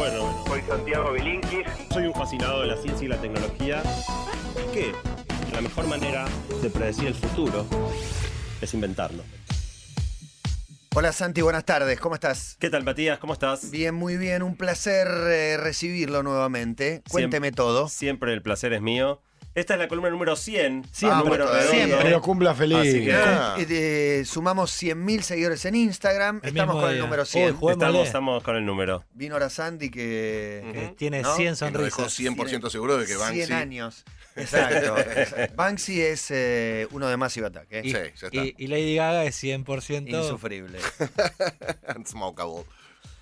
Bueno, Soy Santiago Bilinkis. soy un fascinado de la ciencia y la tecnología. Que la mejor manera de predecir el futuro es inventarlo. Hola Santi, buenas tardes, ¿cómo estás? ¿Qué tal, Matías? ¿Cómo estás? Bien, muy bien, un placer eh, recibirlo nuevamente. Cuénteme todo. Siempre el placer es mío. Esta es la columna número 100. Siempre, número redondo. siempre. Pero cumpla feliz. Así que- Eh, eh, sumamos 100.000 seguidores en Instagram, El estamos mismo con el día. número Uy, 100. juguémosle. Estamos, estamos con el número. Vino ahora Sandy que... Que tiene ¿No? 100 Que nos dejó sonrisas. 100% seguro de que 100 Banksy. años. Exacto. Banksy es eh, uno de Massive Attack, ¿eh? Y, Sí, ya está. y- y Lady Gaga es 100%. Insufrible. Unsmokable.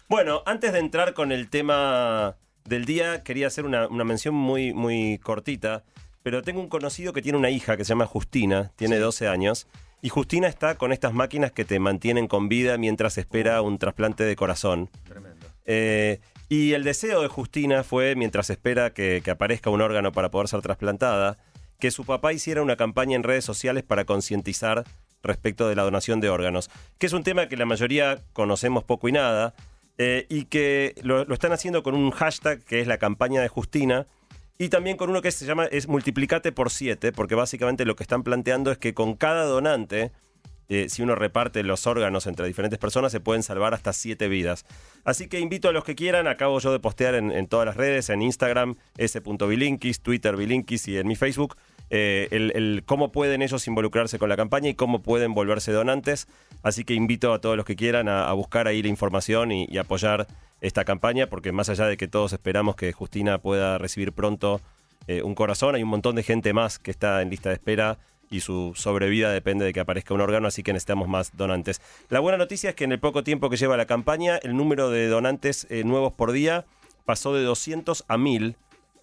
Bueno, antes de entrar con el tema del día, quería hacer una, una mención muy, muy cortita. Pero tengo un conocido que tiene una hija que se llama Justina, tiene 12 años. Y Justina está con estas máquinas que te mantienen con vida mientras espera un trasplante de corazón. Tremendo. Eh, y el deseo de Justina fue, mientras espera que, que aparezca un órgano para poder ser trasplantada, que su papá hiciera una campaña en redes sociales para concientizar respecto de la donación de órganos, que es un tema que la mayoría conocemos poco y nada, eh, y que lo, lo están haciendo con un hashtag que es la campaña de Justina, y también con uno que se llama es multiplicate por 7, porque básicamente lo que están planteando es que con cada donante, eh, si uno reparte los órganos entre diferentes personas, se pueden salvar hasta 7 vidas. Así que invito a los que quieran, acabo yo de postear en, todas las redes, en Instagram, s.bilinkis, Twitter bilinkis y en mi Facebook, eh, el, cómo pueden ellos involucrarse con la campaña y cómo pueden volverse donantes. Así que invito a todos los que quieran a, buscar ahí la información y, y apoyar esta campaña, porque más allá de que todos esperamos que Justina pueda recibir pronto eh, un corazón, hay un montón de gente más que está en lista de espera y su sobrevida depende de que aparezca un órgano, así que necesitamos más donantes. La buena noticia es que en el poco tiempo que lleva la campaña, el número de donantes eh, nuevos por día pasó de 200 a 1000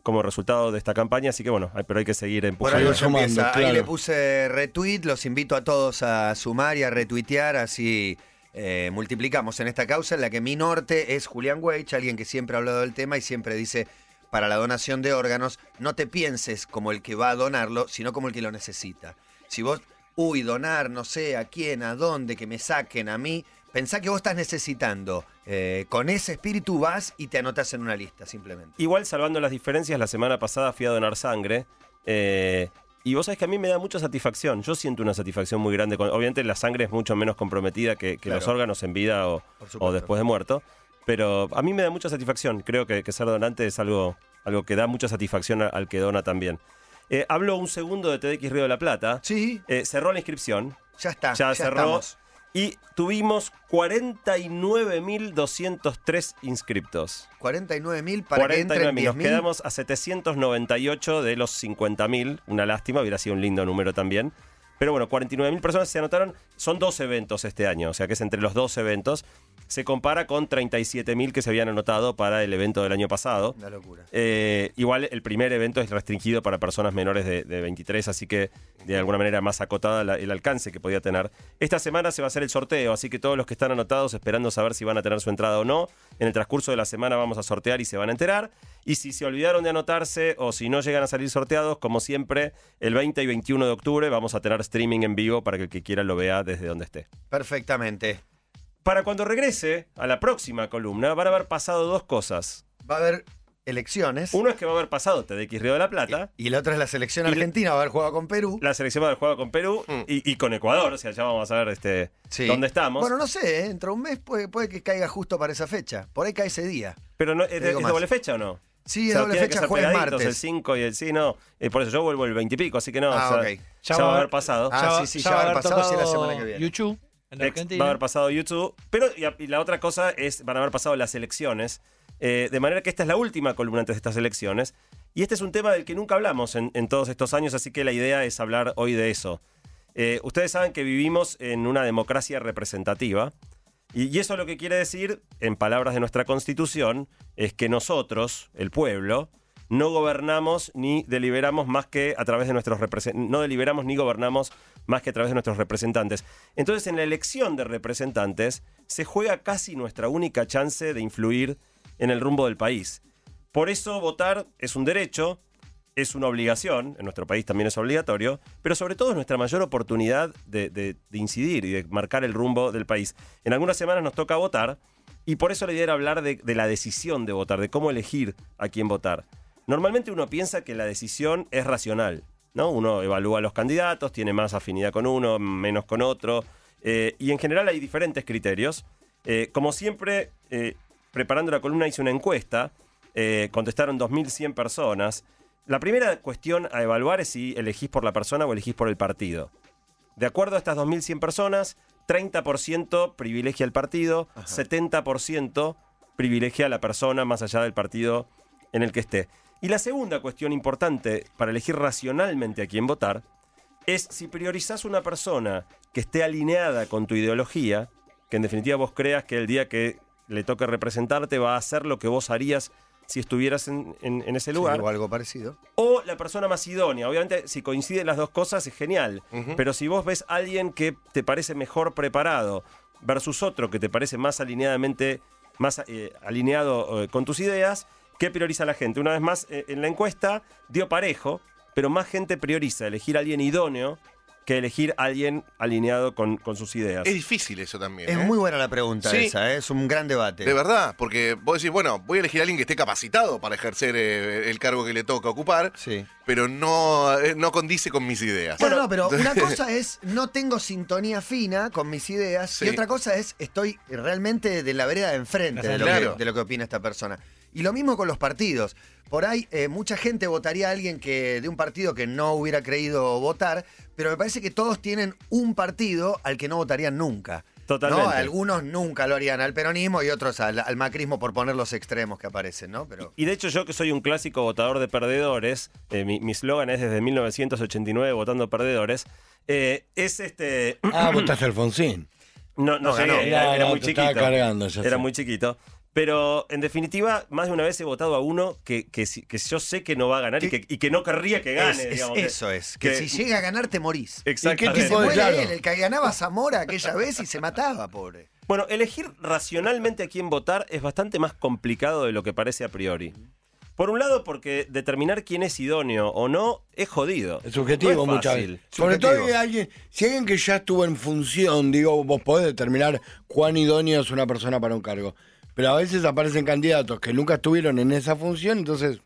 como resultado de esta campaña, así que bueno, hay- pero hay que seguir Por empujando. empieza. Ahí claro. le puse retweet, los invito a todos a sumar y a retuitear, así eh, multiplicamos en esta causa en la que mi norte es Julián Weich, alguien que siempre ha hablado del tema y siempre dice, para la donación de órganos, no te pienses como el que va a donarlo, sino como el que lo necesita. Si vos, uy, donar, no sé a quién, a dónde, que me saquen a mí, pensá que vos estás necesitando. Eh, con ese espíritu vas y te anotas en una lista, simplemente. Igual, salvando las diferencias, la semana pasada fui a donar sangre. eh, y vos sabés que a mí me da mucha satisfacción. Yo siento una satisfacción muy grande. con- obviamente la sangre es mucho menos comprometida que, que Claro. los órganos en vida o, después de muerto. Pero a mí me da mucha satisfacción. Creo que, que ser donante es algo, algo que da mucha satisfacción al que dona también. Eh, hablo un segundo de TDX Río de la Plata. Sí, Eh, cerró la inscripción. ya está. Ya, Ya, cerró. estamos. Y tuvimos 49.203 inscriptos. 49.000 para que 49.000. entren Nos 10.000. quedamos a 798 de los 50.000. Una lástima, hubiera sido un lindo número también. Pero bueno, 49.000 personas se anotaron. Son dos eventos este año, o sea que es entre los dos eventos. Se compara con 37.000 que se habían anotado para el evento del año pasado. Una locura. Eh, igual el primer evento es restringido para personas menores de, de 23, así que de alguna manera más acotada la- el alcance que podía tener. Esta semana se va a hacer el sorteo, así que todos los que están anotados esperando saber si van a tener su entrada o no, en el transcurso de la semana vamos a sortear y se van a enterar. Y si se olvidaron de anotarse o si no llegan a salir sorteados, como siempre, el 20 y 21 de octubre vamos a tener streaming en vivo para que el que quiera lo vea desde donde esté. Perfectamente. Para cuando regrese a la próxima columna, van a haber pasado dos cosas. Va a haber elecciones. Uno es que va a haber pasado TDX Río de la Plata. Y la otra es la selección argentina, va a haber jugado con Perú. la selección va a haber jugado con Perú y, y con Ecuador, o sea, ya vamos a ver este, Sí. dónde estamos. Bueno, no sé, ¿eh? dentro de un mes puede, puede que caiga justo para esa fecha. Por ahí cae ese día. Pero no, ¿es, te de- digo ¿es más. doble fecha o no? Sí, O es sea, doble fecha, jueves pegaditos, el martes. 5 y el sí, no. Eh, por eso yo vuelvo el 20 y pico, así que no, Ah, o sea, ok. ya, va a haber pasado. Ah, va- sí, sí, ya va a haber pasado, sí, la semana que viene. YouTube en Ex- Argentina. Va a haber pasado YouTube. Pero y la otra cosa es, van a haber pasado las elecciones. Eh, de manera que esta es la última columna antes de estas elecciones. Y este es un tema del que nunca hablamos en, todos estos años, así que la idea es hablar hoy de eso. Eh, ustedes saben que vivimos en una democracia representativa. Y, eso lo que quiere decir, en palabras de nuestra constitución, es que nosotros, el pueblo, no gobernamos ni deliberamos más que a través de nuestros. No deliberamos ni gobernamos más que a través de nuestros representantes. Entonces, en la elección de representantes se juega casi nuestra única chance de influir en el rumbo del país. Por eso votar es un derecho, es una obligación, en nuestro país también es obligatorio, pero sobre todo es nuestra mayor oportunidad de, incidir y de marcar el rumbo del país. En algunas semanas nos toca votar, Y por eso la idea era hablar de, de la decisión de votar, de cómo elegir a quién votar. Normalmente uno piensa que la decisión es racional, ¿no? Uno evalúa a los candidatos, tiene más afinidad con uno, menos con otro, eh, y en general hay diferentes criterios. Eh, como siempre, eh, preparando la columna hice una encuesta, eh, contestaron 2.100 personas. La primera cuestión a evaluar es si elegís por la persona o elegís por el partido. De acuerdo a estas 2.100 personas, 30% privilegia al partido, 70% privilegia a la persona más allá del partido en el que esté. Y la segunda cuestión importante para elegir racionalmente a quién votar es si priorizás una persona que esté alineada con tu ideología, que en definitiva vos creas que el día que le toque representarte va a hacer lo que vos harías si estuvieras en, en- en ese lugar, o algo parecido. o la persona más idónea. Obviamente, si coinciden las dos cosas es genial. Pero si vos ves a alguien que te parece mejor preparado versus otro que te parece más alineadamente, más eh, alineado eh, con tus ideas, ¿qué prioriza la gente? Una vez más, eh, en la encuesta dio parejo, pero más gente prioriza elegir a alguien idóneo que elegir a alguien alineado con, con sus ideas. Es difícil eso también. Es ¿eh? muy buena la pregunta Sí. esa, ¿eh? es un gran debate. De verdad, porque vos decís, bueno, voy a elegir a alguien que esté capacitado para ejercer eh, el cargo que le toca ocupar, Sí. pero no, eh, no condice con mis ideas. Bueno, no, pero una cosa es no tengo sintonía fina con mis ideas Sí. y otra cosa es estoy realmente de la vereda de enfrente de lo, Claro. que, de lo que opina esta persona. Y lo mismo con los partidos. Por ahí eh, mucha gente votaría a alguien que de un partido que no hubiera creído votar, pero me parece que todos tienen un partido al que no votarían nunca. Totalmente. ¿no? Algunos nunca lo harían al peronismo y otros al, al macrismo por poner los extremos que aparecen, ¿no? Pero Y de hecho yo que soy un clásico votador de perdedores, eh, mi eslogan es desde 1989 votando perdedores, eh, es este... Ah, votaste Alfonsín. No, no, No, llegué, ganó. era, No, era muy chiquito. cargando, era sé. muy chiquito. Pero en definitiva, más de una vez he votado a uno que, que, que yo sé que no va a ganar y que, y que no querría que gane. es- es- digamos. eso es, que, si llega a ganar te morís. Exactamente. Que se tipo de- claro. él, el que ganaba Zamora aquella vez y se mataba, pobre. Bueno, elegir racionalmente a quién votar es bastante más complicado de lo que parece a priori. Por un lado, porque determinar quién es idóneo o no es jodido. Es subjetivo No es muchas fácil. veces. Sobre todo hay alguien, si alguien que ya estuvo en función, digo, vos podés determinar cuán idóneo es una persona para un cargo. Pero a veces aparecen candidatos que nunca estuvieron en esa función, entonces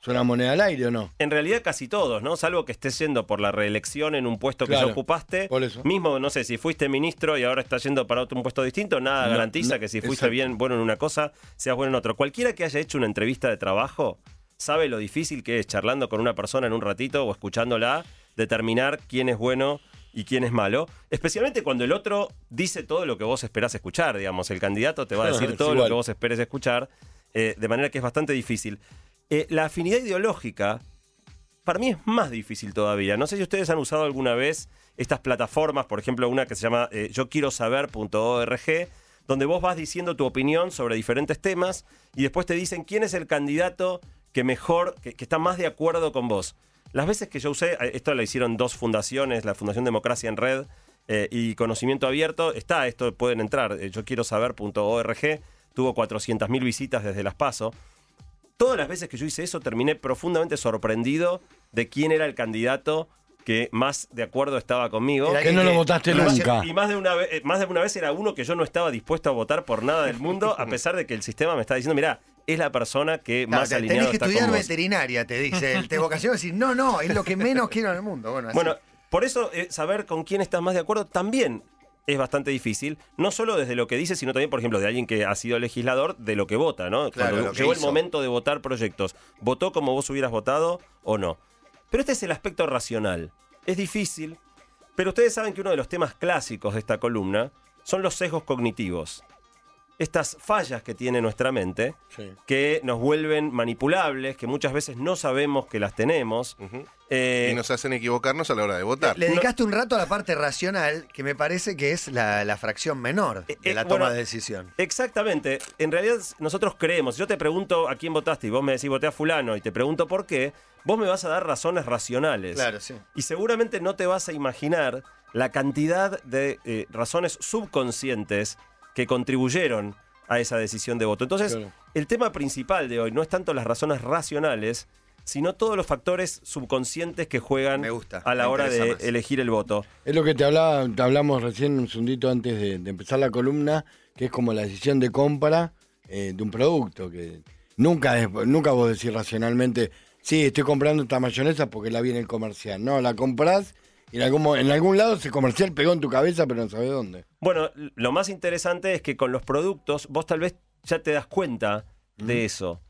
es una moneda al aire o no. En realidad casi todos, ¿no? Salvo que estés yendo por la reelección en un puesto que ya ocupaste. por eso. Mismo, no sé, si fuiste ministro y ahora estás yendo para otro un puesto distinto, nada No, garantiza no, que si fuiste exacto. bien bueno en una cosa, seas bueno en otro. Cualquiera que haya hecho una entrevista de trabajo sabe lo difícil que es charlando con una persona en un ratito o escuchándola, determinar quién es bueno y quién es malo, especialmente cuando el otro dice todo lo que vos esperás escuchar, digamos, el candidato te va a decir todo lo que vos esperes escuchar, eh, de manera que es bastante difícil. Eh, la afinidad ideológica para mí es más difícil todavía. No sé si ustedes han usado alguna vez estas plataformas, por ejemplo, una que se llama eh, yo quiero saber.org, donde vos vas diciendo tu opinión sobre diferentes temas y después te dicen quién es el candidato que mejor, que, que está más de acuerdo con vos. Las veces que yo usé, eh, esto lo hicieron dos fundaciones, la Fundación Democracia en Red eh, y Conocimiento Abierto, está, esto pueden entrar, eh, yo quiero saber.org, tuvo 400.000 visitas desde las PASO. Todas las veces que yo hice eso terminé profundamente sorprendido de quién era el candidato que más de acuerdo estaba conmigo. Que no lo votaste Y más- nunca. Y más de, una vez, más de una vez era uno que yo no estaba dispuesto a votar por nada del mundo, a pesar de que el sistema me estaba diciendo, mira, es la persona que Claro, más te- alineado tenés que está estudiar con vos. veterinaria, te dice. El te vocación decir, no, no, es lo que menos quiero en el mundo. Bueno, así. Bueno, por eso eh, saber con quién estás más de acuerdo también es bastante difícil, no solo desde lo que dice, sino también, por ejemplo, de alguien que ha sido legislador, de lo que vota, ¿no? Claro, Cuando llegó el momento de votar proyectos, ¿votó como vos hubieras votado o no? Pero este es el aspecto racional. Es difícil, pero ustedes saben que uno de los temas clásicos de esta columna son los sesgos cognitivos. Estas fallas que tiene nuestra mente, Sí. que nos vuelven manipulables, que muchas veces no sabemos que las tenemos. Eh, y nos hacen equivocarnos a la hora de votar. Le dedicaste un rato a la parte racional, que me parece que es la, la fracción menor de Eh, la eh, toma bueno, de decisión. Exactamente. En realidad nosotros creemos, si yo te pregunto a quién votaste y vos me decís voté a fulano y te pregunto por qué, vos me vas a dar razones racionales. Claro, sí. Y seguramente no te vas a imaginar la cantidad de eh, razones subconscientes que contribuyeron a esa decisión de voto. Entonces, Claro. el tema principal de hoy no es tanto las razones racionales, sino todos los factores subconscientes que juegan Me gusta, a la me hora de más. elegir el voto. Es lo que te hablaba, te hablamos recién un segundito antes de, de empezar la columna, que es como la decisión de compra eh, de un producto, que nunca es, nunca vos decís racionalmente, sí, estoy comprando esta mayonesa porque la vi en el comercial. No, la comprás en algún, mo- en algún lado ese comercial pegó en tu cabeza, pero no sabés dónde. Bueno, lo más interesante es que con los productos vos tal vez ya te das cuenta de eso.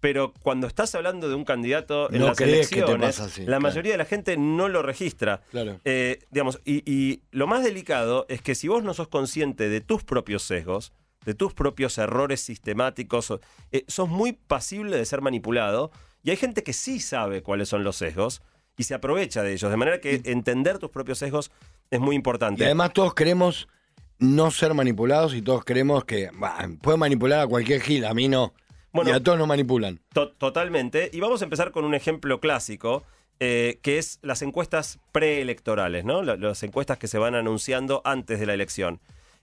Pero cuando estás hablando de un candidato en No las elecciones, así, la claro. mayoría de la gente no lo registra. Claro. Eh, digamos, y, y lo más delicado es que si vos no sos consciente de tus propios sesgos, de tus propios errores sistemáticos, eh, sos muy pasible de ser manipulado. Y hay gente que sí sabe cuáles son los sesgos y se aprovecha de ellos. De manera que entender tus propios sesgos es muy Y importante. además todos queremos no ser manipulados y todos queremos que bah, puede manipular a cualquier gil, a mí no. Bueno, y a todos nos manipulan. To- totalmente. Y vamos a empezar con un ejemplo clásico, eh, que es las encuestas preelectorales, ¿no? La- Las encuestas que se van anunciando antes de la elección.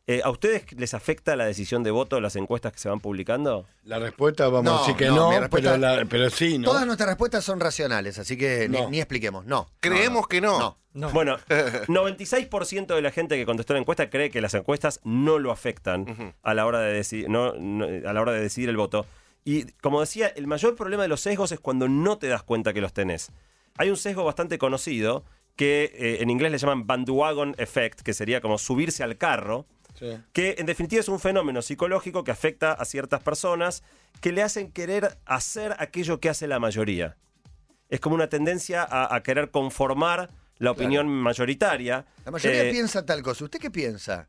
Eh, ¿A ustedes les afecta la decisión de voto las encuestas que se van publicando? La respuesta vamos No, a decir que no, no, respuesta- pero, la- pero sí, ¿no? Todas nuestras respuestas son racionales, así que ni- No. ni, expliquemos. No. Creemos no, que no. No. No. Bueno, 96% de la gente que contestó la encuesta cree que las encuestas no lo afectan a, la hora de deci- no- no- a la hora de decidir el voto. Y como decía, el mayor problema de los sesgos es cuando no te das cuenta que los tenés. Hay un sesgo bastante conocido que eh, en inglés le llaman bandwagon effect, que sería como subirse al carro, Sí. que en definitiva es un fenómeno psicológico que afecta a ciertas personas que le hacen querer hacer aquello que hace la mayoría. Es como una tendencia a, a querer conformar la opinión mayoritaria. La mayoría Eh, piensa tal cosa. ¿Usted qué piensa?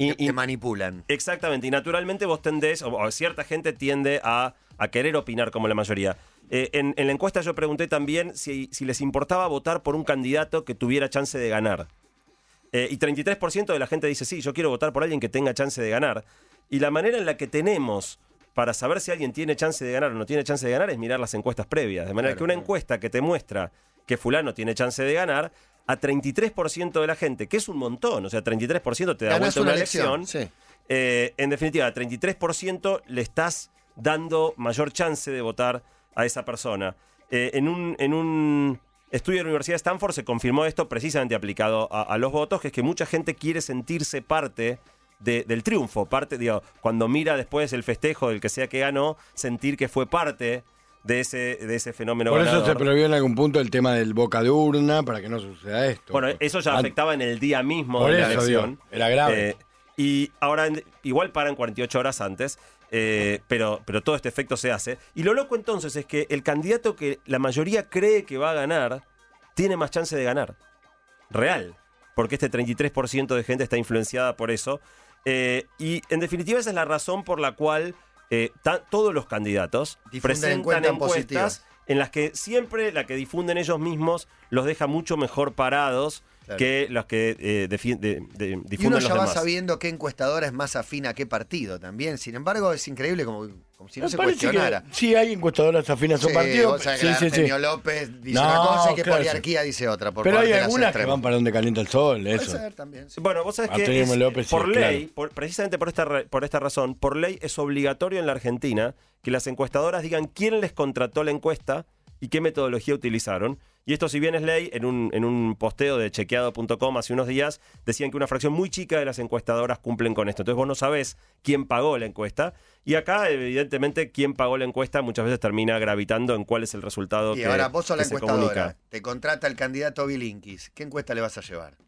y- que manipulan. Exactamente, y naturalmente vos tendés, o, o cierta gente tiende a, a querer opinar como la mayoría. Eh, en, en la encuesta yo pregunté también si, si les importaba votar por un candidato que tuviera chance de ganar. Eh, y 33% de la gente dice, sí, yo quiero votar por alguien que tenga chance de ganar. Y la manera en la que tenemos para saber si alguien tiene chance de ganar o no tiene chance de ganar es mirar las encuestas previas. De manera que una encuesta que te muestra que fulano tiene chance de ganar, a 33% de la gente, que es un montón, o sea, 33% te da Ganás vuelta una elección, Sí. eh, en definitiva, a 33% le estás dando mayor chance de votar a esa persona. Eh, en, un, en un estudio de la Universidad de Stanford se confirmó esto precisamente aplicado a, a los votos, que es que mucha gente quiere sentirse parte de- del triunfo, parte, digo, cuando mira después el festejo del que sea que ganó, sentir que fue parte de ese, de ese fenómeno Por eso se prohibió en algún punto el tema del boca de urna para que no suceda esto. Bueno, eso ya afectaba en el día mismo Por de la eso, elección. era grave. Eh, y ahora en- igual paran 48 horas antes, eh, pero, pero todo este efecto se hace. Y lo loco entonces es que el candidato que la mayoría cree que va a ganar, tiene más chance de ganar. Real. Porque este 33% de gente está influenciada por eso. Eh, y en definitiva esa es la razón por la cual eh, todos los candidatos Difunden presentan encuestas encuestas en las que siempre la que difunden ellos mismos los deja mucho mejor parados Claro. que los que eh, de- Y uno ya los va demás. sabiendo qué encuestadora es más afín a qué partido también. Sin embargo, es increíble como, como si no se cuestionara. que sí hay encuestadoras afines a su Sí, partido. que sí, sí. Artemio López dice No, una cosa y que claro, poliarquía dice otra. Por Pero hay parte de las algunas que extremas. van para donde calienta el sol, Puede eso. ser también. sí. Bueno, vos sabés que Artemio es- López, sí, por claro. ley, por- precisamente por esta, por esta razón, por ley es obligatorio en la Argentina que las encuestadoras digan quién les contrató la encuesta y qué metodología utilizaron. Y esto, si bien es ley, en un, en un posteo de chequeado.com hace unos días decían que una fracción muy chica de las encuestadoras cumplen con esto. Entonces vos no sabés quién pagó la encuesta. Y acá, evidentemente, quién pagó la encuesta muchas veces termina gravitando en cuál es el resultado Y que, ahora vos sos la encuestadora. Te contrata el candidato Bilinkis. ¿Qué encuesta le vas a llevar?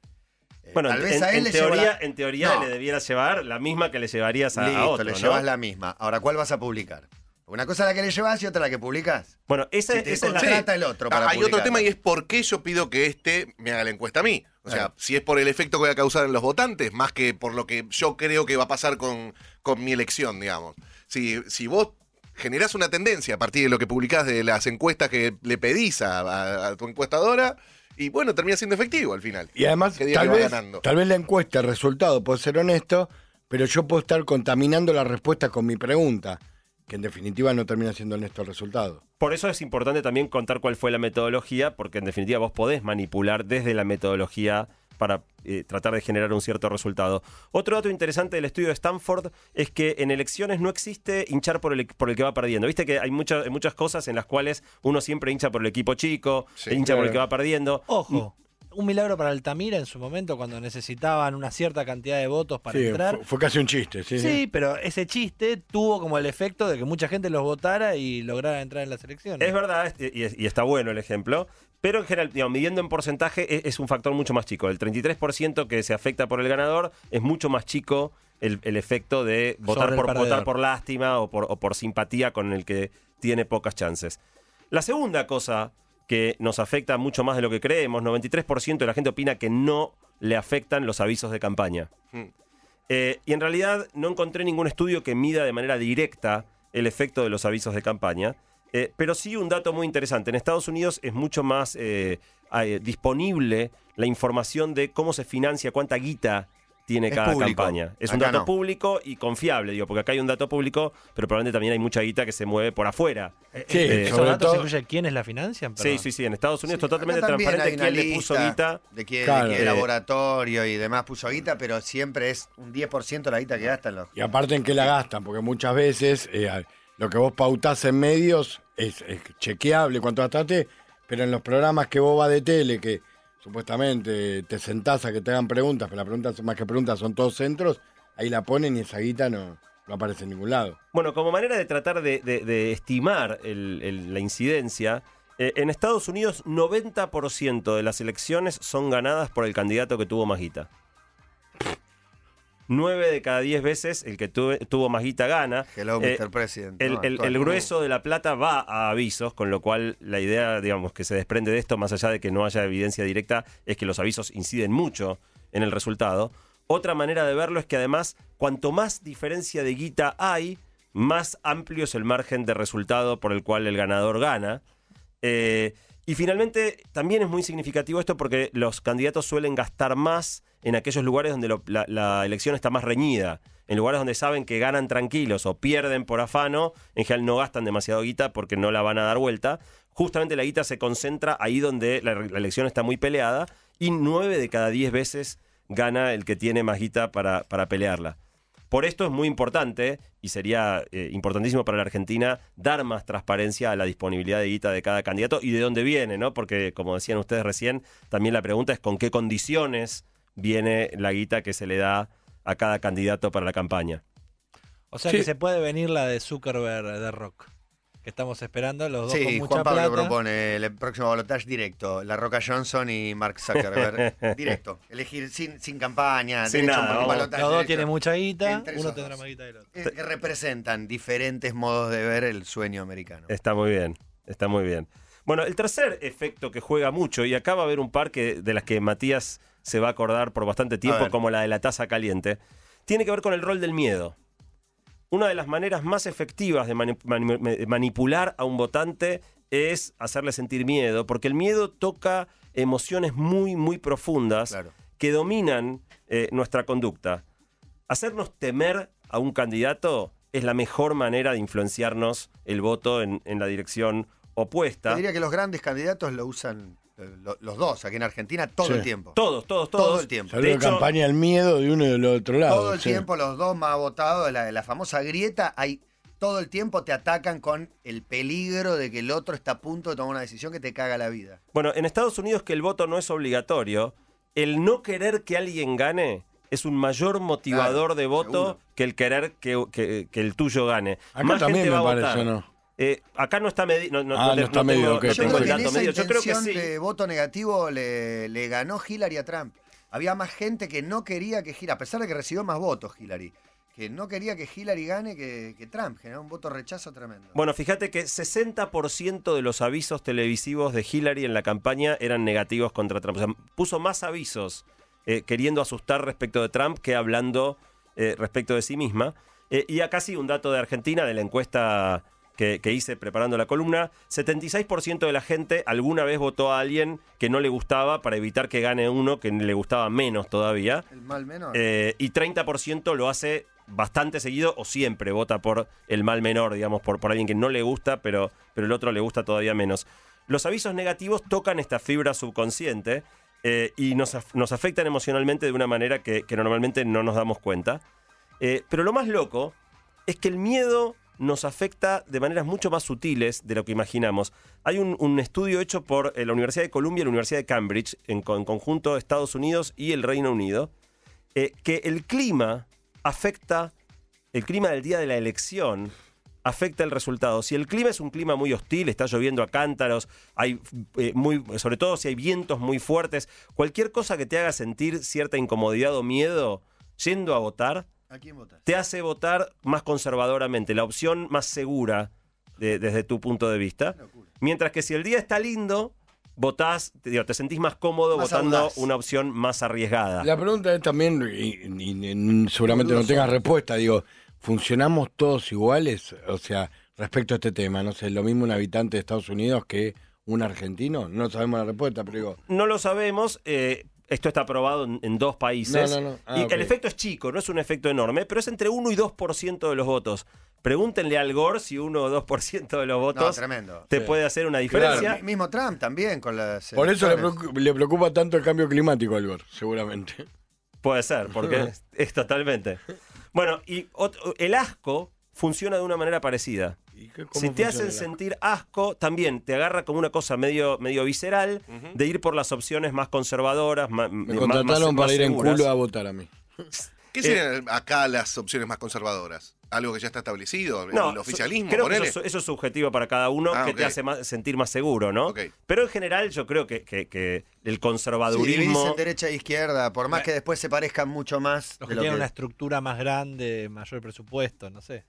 Eh, Bueno, tal en, vez a él en le teoría, la- en teoría No. le debieras llevar la misma que le llevarías a, a Listo, otro. le ¿no? llevas la misma. Ahora, ¿cuál vas a publicar? Una cosa es la que le llevas y otra la que publicas. Bueno, esa, Si te esa es la... el otro para Ah, Hay otro tema y es por qué yo pido que este me haga la encuesta a mí. O sea, Claro. si es por el efecto que voy a causar en los votantes, más que por lo que yo creo que va a pasar con, con mi elección, digamos. Si, si vos generás una tendencia a partir de lo que publicás de las encuestas que le pedís a, a- a tu encuestadora, y bueno, termina siendo efectivo al final. Y además, tal vez, ganando. tal vez la encuesta, el resultado puede ser honesto, pero yo puedo estar contaminando la respuesta con mi pregunta, que en definitiva no termina siendo honesto el resultado. Por eso es importante también contar cuál fue la metodología, porque en definitiva vos podés manipular desde la metodología para eh, tratar de generar un cierto resultado. Otro dato interesante del estudio de Stanford es que en elecciones no existe hinchar por el, por el que va perdiendo. Viste que hay muchas, muchas cosas en las cuales uno siempre hincha por el equipo chico, Sí, hincha por el que va perdiendo. Ojo, un milagro para Altamira en su momento cuando necesitaban una cierta cantidad de votos para Sí, entrar. fue, fue casi un chiste, sí. Sí, pero ese chiste tuvo como el efecto de que mucha gente los votara y lograra entrar en las elecciones. Es verdad, y, es- y está bueno el ejemplo, pero en general, digamos, midiendo en porcentaje, es, es un factor mucho más chico. El 33% que se afecta por el ganador es mucho más chico el, el efecto de votar por, perdedor. votar por lástima o por, o por simpatía con el que tiene pocas chances. La segunda cosa que nos afecta mucho más de lo que creemos, 93% de la gente opina que no le afectan los avisos de campaña. Mm. Eh, y en realidad no encontré ningún estudio que mida de manera directa el efecto de los avisos de campaña. Eh, pero sí un dato muy interesante. En Estados Unidos es mucho más eh, eh, disponible la información de cómo se financia, cuánta guita tiene Es cada público. campaña. Es un dato no. público y confiable, digo, porque acá hay un dato público, pero probablemente también hay mucha guita que se mueve por afuera. Eh, Sí, eh, ¿Esos sobre datos todo- incluyen quiénes la financian? Sí, Perdón. sí, sí. En Estados Unidos Sí, totalmente transparente hay una quién le puso guita. De qué Eh, laboratorio y demás puso guita, pero siempre es un 10% la guita que gastan los. Y aparte en qué la gastan, porque muchas veces eh, lo que vos pautás en medios es, es chequeable cuánto gastaste, pero en los programas que vos vas de tele, que supuestamente te sentás a que te hagan preguntas, pero las preguntas más que preguntas, son todos centros, ahí la ponen y esa guita no, no aparece en ningún lado. Bueno, como manera de tratar de, estimar la incidencia, eh, en Estados Unidos 90% de las elecciones son ganadas por el candidato que tuvo más guita. 9 de cada 10 veces el que tuve- tuvo más guita gana. Hello, Eh, Mr. President. El, el el- grueso de la plata va a avisos, con lo cual la idea, digamos, que se desprende de esto, más allá de que no haya evidencia directa, es que los avisos inciden mucho en el resultado. Otra manera de verlo es que además, cuanto más diferencia de guita hay, más amplio es el margen de resultado por el cual el ganador gana. Eh, y finalmente, también es muy significativo esto porque los candidatos suelen gastar más en aquellos lugares donde la elección está más reñida. En lugares donde saben que ganan tranquilos o pierden por afano, en general no gastan demasiado guita porque no la van a dar vuelta. Justamente la guita se concentra ahí donde la, la elección está muy peleada y nueve de cada diez veces gana el que tiene más guita para, para pelearla. Por esto es muy importante y sería eh, importantísimo para la Argentina dar más transparencia a la disponibilidad de guita de cada candidato y de dónde viene, ¿no? Porque, como decían ustedes recién, también la pregunta es con qué condiciones viene la guita que se le da a cada candidato para la campaña. O sea Sí. que se puede venir la de Zuckerberg de Rock. Que estamos esperando, los dos con Sí, mucha Juan Pablo plata. propone el próximo balotaje directo. La Roca Johnson y Mark Zuckerberg. directo. Elegir sin, sin campaña, Sin derecho, nada, un Los dos tienen mucha guita, uno tendrá más guita del otro. Eh, que representan diferentes modos de ver el sueño americano. Está muy bien, está muy bien. Bueno, el tercer efecto que juega mucho, y acá va a haber un par que, de las que Matías se va a acordar por bastante tiempo, como la de la taza caliente, tiene que ver con el rol del miedo. Una de las maneras más efectivas de mani- mani- me- manipular a un votante es hacerle sentir miedo, porque el miedo toca emociones muy, muy profundas Claro. que dominan eh, nuestra conducta. Hacernos temer a un candidato es la mejor manera de influenciarnos el voto en, en la dirección opuesta. Diría que los grandes candidatos lo usan los dos aquí en Argentina todo Sí. el tiempo. Todos, todos, todos. Todo el tiempo. Salió De hecho- campaña el miedo de uno y del otro lado. Todo el sí. tiempo los dos más votados, la, la famosa grieta, hay todo el tiempo te atacan con el peligro de que el otro está a punto de tomar una decisión que te caga la vida. Bueno, en Estados Unidos que el voto no es obligatorio, el no querer que alguien gane es un mayor motivador Claro, de voto seguro. que el querer que, que- que el tuyo gane. Acá Más también gente me a parece, votar. ¿no? Eh, acá no está medido. No, no- Ah, no está no tengo- medido, tengo creo el dato esa medido. Yo creo que intención sí. de voto negativo le, le ganó Hillary a Trump. Había más gente que no quería que Hillary, a pesar de que recibió más votos Hillary, que no quería que Hillary gane que, que Trump. Generó un voto rechazo tremendo. Bueno, fíjate que 60% de los avisos televisivos de Hillary en la campaña eran negativos contra Trump. O sea, puso más avisos eh, queriendo asustar respecto de Trump que hablando eh, respecto de sí misma. Eh, y acá sí un dato de Argentina, de la encuesta que, que hice preparando la columna, 76% de la gente alguna vez votó a alguien que no le gustaba para evitar que gane uno que le gustaba menos todavía. el mal menor. Eh, y 30% lo hace bastante seguido o siempre vota por el mal menor, digamos, por, por alguien que no le gusta, pero, pero el otro le gusta todavía menos. Los avisos negativos tocan esta fibra subconsciente eh, y nos, nos afectan emocionalmente de una manera que, que normalmente no nos damos cuenta. Eh, pero lo más loco es que el miedo nos afecta de maneras mucho más sutiles de lo que imaginamos. Hay un, estudio hecho por eh, la Universidad de Columbia y la Universidad de Cambridge, en, en conjunto Estados Unidos y el Reino Unido, eh, que el clima afecta, el clima del día de la elección afecta el resultado. Si el clima es un clima muy hostil, está lloviendo a cántaros, hay eh, sobre todo si hay vientos muy fuertes, cualquier cosa que te haga sentir cierta incomodidad o miedo yendo a votar, ¿A quién votas? te hace votar más conservadoramente, la opción más segura de- desde tu punto de vista. Mientras que si el día está lindo, votás, te, digo, te sentís más cómodo Más votando audaz. una opción más arriesgada. La pregunta es también, y, y- y seguramente no tengas respuesta, digo, ¿funcionamos todos iguales? O sea, respecto a este tema, no sé, lo mismo un habitante de Estados Unidos que un argentino, no sabemos la respuesta, pero digo, No lo sabemos. eh, esto está aprobado en, en dos países. No, no, no. Ah, y el efecto es chico, no es un efecto enorme, pero es entre 1 y 2% de los votos. Pregúntenle al Gore si 1 o 2% de los No, votos tremendo. te Sí. puede hacer una diferencia. Mi- Mismo Trump también con las. por eso le preocupa, le preocupa tanto el cambio climático al Gore, seguramente. Puede ser, porque es, es totalmente. Bueno, y ot- el asco funciona de una manera parecida. ¿Y qué- cómo Si te hacen sentir asco, también te agarra como una cosa medio, medio visceral de ir por las opciones más conservadoras, ma- Me más- contrataron más- para más ir en culo a votar a mí. ¿Qué serían acá las opciones más conservadoras? ¿Algo que ya está establecido? No, ¿El oficialismo? Creo que eso, eso es subjetivo para cada uno, Ah, que te hace más- sentir más seguro, ¿no? Pero en general yo creo que, que- que el Si conservadurismo... en derecha e izquierda, por más que después se parezcan mucho más Los de que lo tienen que- una estructura más grande, mayor presupuesto, no sé.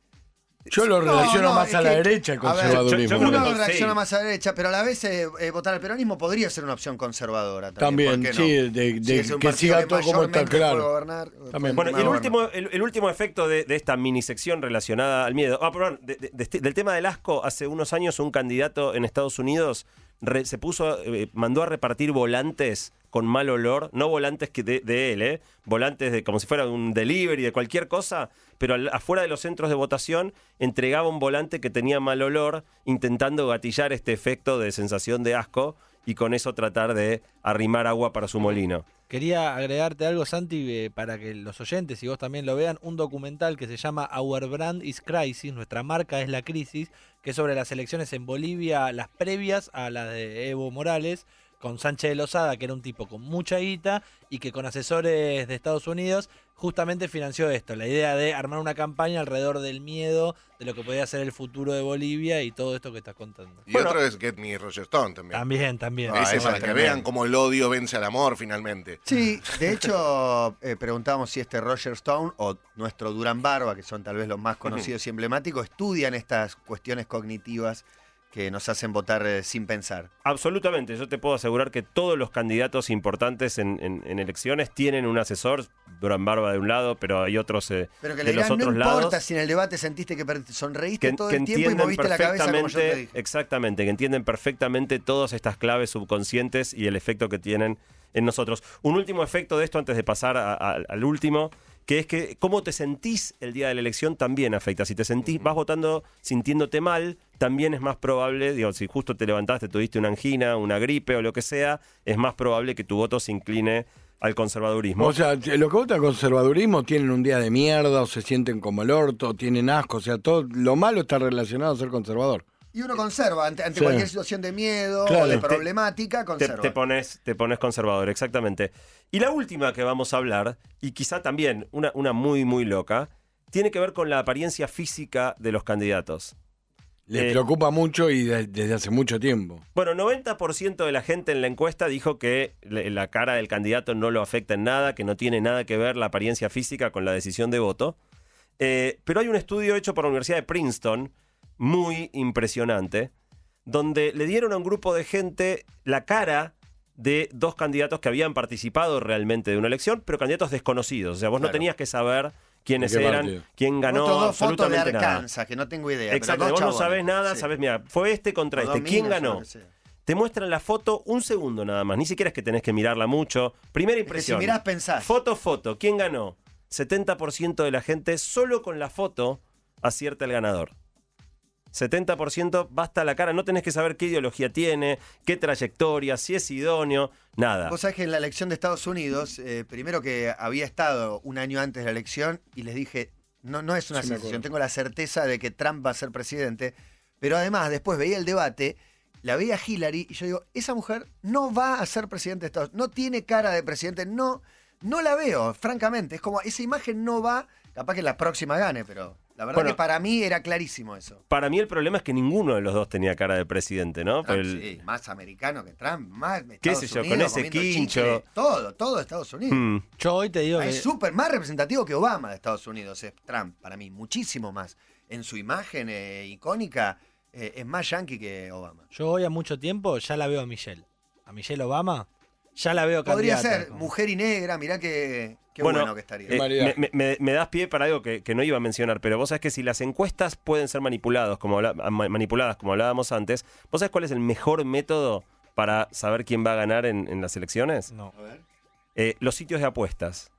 Yo lo No, relaciono no, más a la que- derecha el a ver, yo- conservadurismo. Uno no, reacciona sí. más a la derecha, pero a la vez eh, eh, votar al peronismo podría ser una opción conservadora también. También, ¿por qué no? sí, de, de Si es un que siga todo como está claro. gobernar, También. Bueno, y el último, el, el último efecto de, de esta mini sección relacionada al miedo. Ah, perdón, de- de- de este- del tema del asco, hace unos años un candidato en Estados Unidos re- se puso, eh, mandó a repartir volantes con mal olor, no volantes que de, él, eh, volantes de como si fuera un delivery de cualquier cosa, pero afuera de los centros de votación entregaba un volante que tenía mal olor, intentando gatillar este efecto de sensación de asco y con eso tratar de arrimar agua para su molino. Quería agregarte algo, Santi, eh, para que los oyentes y vos también lo vean, un documental que se llama Our Brand is Crisis, nuestra marca es la crisis, que es sobre las elecciones en Bolivia, las previas a las de Evo Morales, con Sánchez de Lozada, que era un tipo con mucha guita y que con asesores de Estados Unidos justamente financió esto, la idea de armar una campaña alrededor del miedo de lo que podía ser el futuro de Bolivia y todo esto que estás contando. Y Bueno. otro es Get Me Roger Stone también. También, también. Ah, Ese eso para es que vean cómo el odio vence al amor finalmente. Sí, de hecho, eh, preguntábamos si este Roger Stone o nuestro Durán Barba, que son tal vez los más conocidos y emblemáticos, estudian estas cuestiones cognitivas que nos hacen votar eh, sin pensar. Absolutamente, yo te puedo asegurar que todos los candidatos importantes en, en- en elecciones tienen un asesor, Durán Barba de un lado, pero hay otros eh, Pero que le de los digan, no otros importa lados si en el debate sentiste que sonreíste que, todo que el tiempo y moviste la cabeza como yo te dije. exactamente, que entienden perfectamente todas estas claves subconscientes y el efecto que tienen en nosotros. Un último efecto de esto antes de pasar a- a- al último, que es que cómo te sentís el día de la elección también afecta. Si te sentís, vas votando sintiéndote mal, también es más probable, digo, si justo te levantaste, tuviste una angina, una gripe o lo que sea, es más probable que tu voto se incline al conservadurismo. O sea, los que votan conservadurismo tienen un día de mierda o se sienten como el orto, o tienen asco, o sea, todo lo malo está relacionado a ser conservador. Y uno conserva ante, ante Sí. cualquier situación de miedo Claro. o de problemática, te, conserva. te pones, te pones conservador, exactamente. Y la última que vamos a hablar, y quizá también una, una muy, muy loca, tiene que ver con la apariencia física de los candidatos. Les Eh, preocupa mucho y de- desde hace mucho tiempo. Bueno, 90% de la gente en la encuesta dijo que le- la cara del candidato no lo afecta en nada, que no tiene nada que ver la apariencia física con la decisión de voto. Eh, pero hay un estudio hecho por la Universidad de Princeton, muy impresionante, donde le dieron a un grupo de gente la cara de dos candidatos que habían participado realmente de una elección, pero candidatos desconocidos. O sea, vos no tenías que saber quiénes ¿De qué eran, partido? quién ganó, fotos de absolutamente nada. Que no tengo idea. Exacto, vos no sabés nada, Sí. sabés, mira, fue este contra O este. ¿Quién minas, ganó? Te muestran la foto un segundo nada más. Ni siquiera es que tenés que mirarla mucho. Primera Es que si impresión. mirás, pensás. Foto, foto. ¿Quién ganó? 70% de la gente solo con la foto acierta el ganador. 70% basta la cara, no tenés que saber qué ideología tiene, qué trayectoria, si es idóneo, nada. Vos sabés que en la elección de Estados Unidos, eh, primero que había estado un año antes de la elección y les dije, no, no es una Sí, sensación, tengo la certeza de que Trump va a ser presidente, pero además después veía el debate, la veía Hillary y yo digo, esa mujer no va a ser presidente de Estados Unidos, no tiene cara de presidente, no, no la veo, francamente, es como, esa imagen no va, capaz que la próxima gane, pero la verdad Bueno. que para mí era clarísimo eso. Para mí el problema es que ninguno de los dos tenía cara de presidente, ¿no? Trump, El- sí, más americano que Trump, más ¿Qué Estados sé yo, con ese quincho. chicle, todo, todo Estados Unidos. Hmm. Yo hoy te digo Ah, que. Es súper más representativo que Obama de Estados Unidos, es Trump, para mí, muchísimo más. En su imagen eh, icónica, eh, es más yankee que Obama. Yo hoy a mucho tiempo ya la veo a Michelle. A Michelle Obama, ya la veo Podría candidata, ser como- mujer y negra, mirá qué, qué Bueno, bueno, que estaría. Eh, me, me- me das pie para algo que, que no iba a mencionar, pero vos sabés que si las encuestas pueden ser manipulados, como habla- ma- manipuladas, como hablábamos antes, ¿vos sabés cuál es el mejor método para saber quién va a ganar en, en las elecciones? No. A ver. Eh, los sitios de apuestas.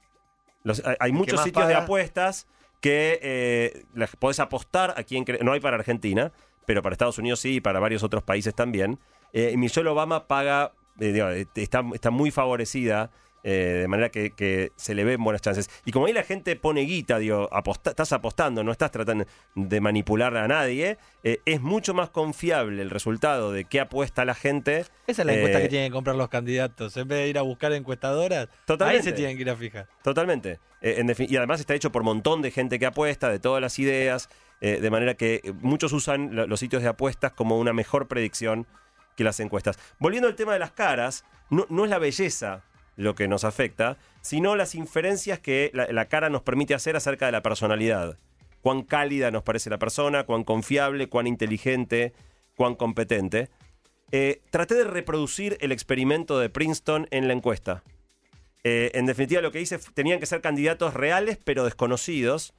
Los- hay muchos sitios de apuestas que eh, las- podés apostar a quien No hay para Argentina, pero para Estados Unidos sí y para varios otros países también. Eh, Michelle Obama paga, eh, digo, eh, está, está muy favorecida. eh, de manera que, que se le ven buenas chances. Y como ahí la gente pone guita, digo, aposta- estás apostando, no estás tratando de manipular a nadie, eh, es mucho más confiable el resultado de qué apuesta la gente. Esa es la encuesta que tienen que comprar los candidatos. En vez de ir a buscar encuestadoras, Totalmente. ahí se tienen que ir a fijar. Totalmente. En y además está hecho por un montón de gente que apuesta, de todas las ideas, eh, de manera que muchos usan lo- los sitios de apuestas como una mejor predicción que las encuestas. Volviendo al tema de las caras, no, no es la belleza lo que nos afecta, sino las inferencias que la, cara nos permite hacer acerca de la personalidad. Cuán cálida nos parece la persona, cuán confiable, cuán inteligente, cuán competente. Eh, traté de reproducir el experimento de Princeton en la encuesta. Eh, en definitiva, lo que hice, tenían que ser candidatos reales, pero desconocidos,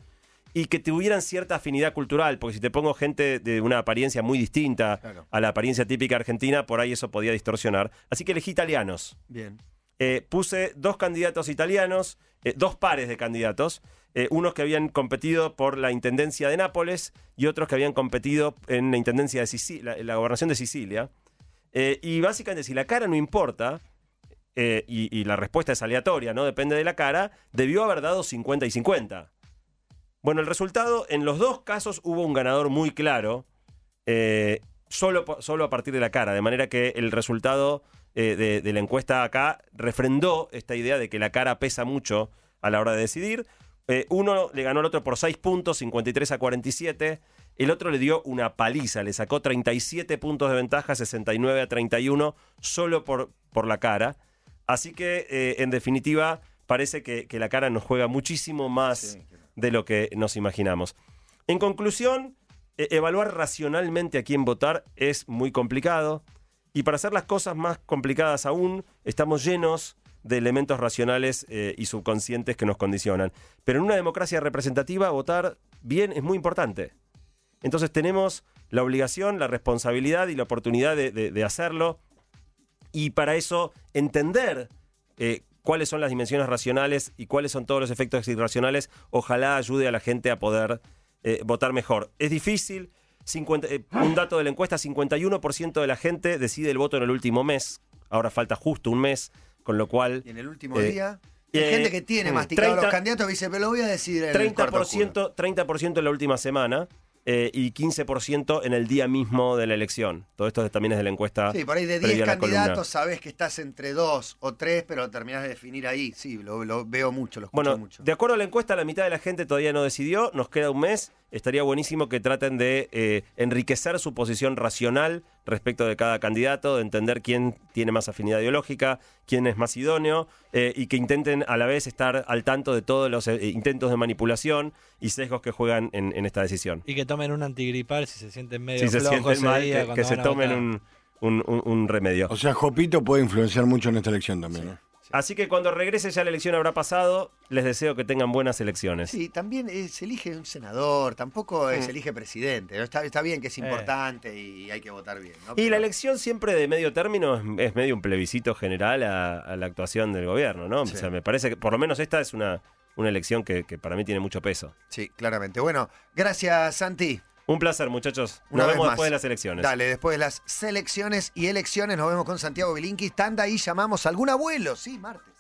y que tuvieran cierta afinidad cultural, porque si te pongo gente de una apariencia muy distinta Claro. a la apariencia típica argentina, por ahí eso podía distorsionar. Así que elegí italianos. Bien. Eh, puse dos candidatos italianos, eh, dos pares de candidatos, eh, unos que habían competido por la intendencia de Nápoles y otros que habían competido en la intendencia de Sicilia, la, la gobernación de Sicilia. Y básicamente, si la cara no importa, y, y la respuesta es aleatoria, no depende de la cara, debió haber dado 50 y 50. Bueno, el resultado, en los dos casos hubo un ganador muy claro, eh, solo, solo a partir de la cara, de manera que el resultado eh, de, la encuesta acá refrendó esta idea de que la cara pesa mucho a la hora de decidir. Eh, uno le ganó al otro por 6 puntos, 53 a 47. El otro le dio una paliza, le sacó 37 puntos de ventaja, 69 a 31, solo por, por la cara. Así que, eh, en definitiva, parece que, la cara nos juega muchísimo más. De lo que nos imaginamos. En conclusión, e- evaluar racionalmente a quién votar es muy complicado. Y para hacer las cosas más complicadas aún, estamos llenos de elementos racionales eh, y subconscientes que nos condicionan. Pero en una democracia representativa, votar bien es muy importante. Entonces tenemos la obligación, la responsabilidad y la oportunidad de, hacerlo. Y para eso entender eh, cuáles son las dimensiones racionales y cuáles son todos los efectos irracionales, ojalá ayude a la gente a poder eh, votar mejor. Es difícil. 50 eh, un dato de la encuesta, 51% de la gente decide el voto en el último mes. Ahora falta justo un mes, con lo cual Y en el último Eh, día, hay eh, gente que tiene mm, masticado 30 los candidatos y dice, pero lo voy a decidir en el cuarto oscuro". 30%, 30% en la última semana eh, y 15% en el día mismo de la elección. Todo esto también es de la encuesta. Sí, por ahí de previa 10 a la columna. candidatos sabes que estás entre dos o tres, pero terminás de definir ahí. Sí, lo, lo veo mucho, lo escucho Bueno, mucho. de acuerdo a la encuesta, la mitad de la gente todavía no decidió. Nos queda un mes. Estaría buenísimo que traten de eh, enriquecer su posición racional respecto de cada candidato, de entender quién tiene más afinidad ideológica, quién es más idóneo, eh, y que intenten a la vez estar al tanto de todos los eh, intentos de manipulación y sesgos que juegan en, en esta decisión. Y que tomen un antigripal si se sienten medio Si se flojos sienten ese mal, día que, que se tomen votar. un, un- un- un remedio. O sea, Jopito puede influenciar mucho en esta elección también, ¿no? Así que cuando regrese ya la elección habrá pasado, les deseo que tengan buenas elecciones. Sí, también eh, se elige un senador, tampoco eh, Mm. se elige presidente. ¿no? Está, está bien que es Eh. importante y hay que votar bien. ¿no? Y la elección siempre de medio término es, es medio un plebiscito general a, a la actuación del gobierno, ¿no? Sí. O sea, me parece que por lo menos esta es una, una elección que, que para mí tiene mucho peso. Sí, claramente. Bueno, gracias Santi. Un placer, muchachos. Una Nos vez vemos más. después de las elecciones. Dale, después de las selecciones y elecciones nos vemos con Santiago Bilinkis. Tanda y llamamos a algún abuelo. Sí, martes.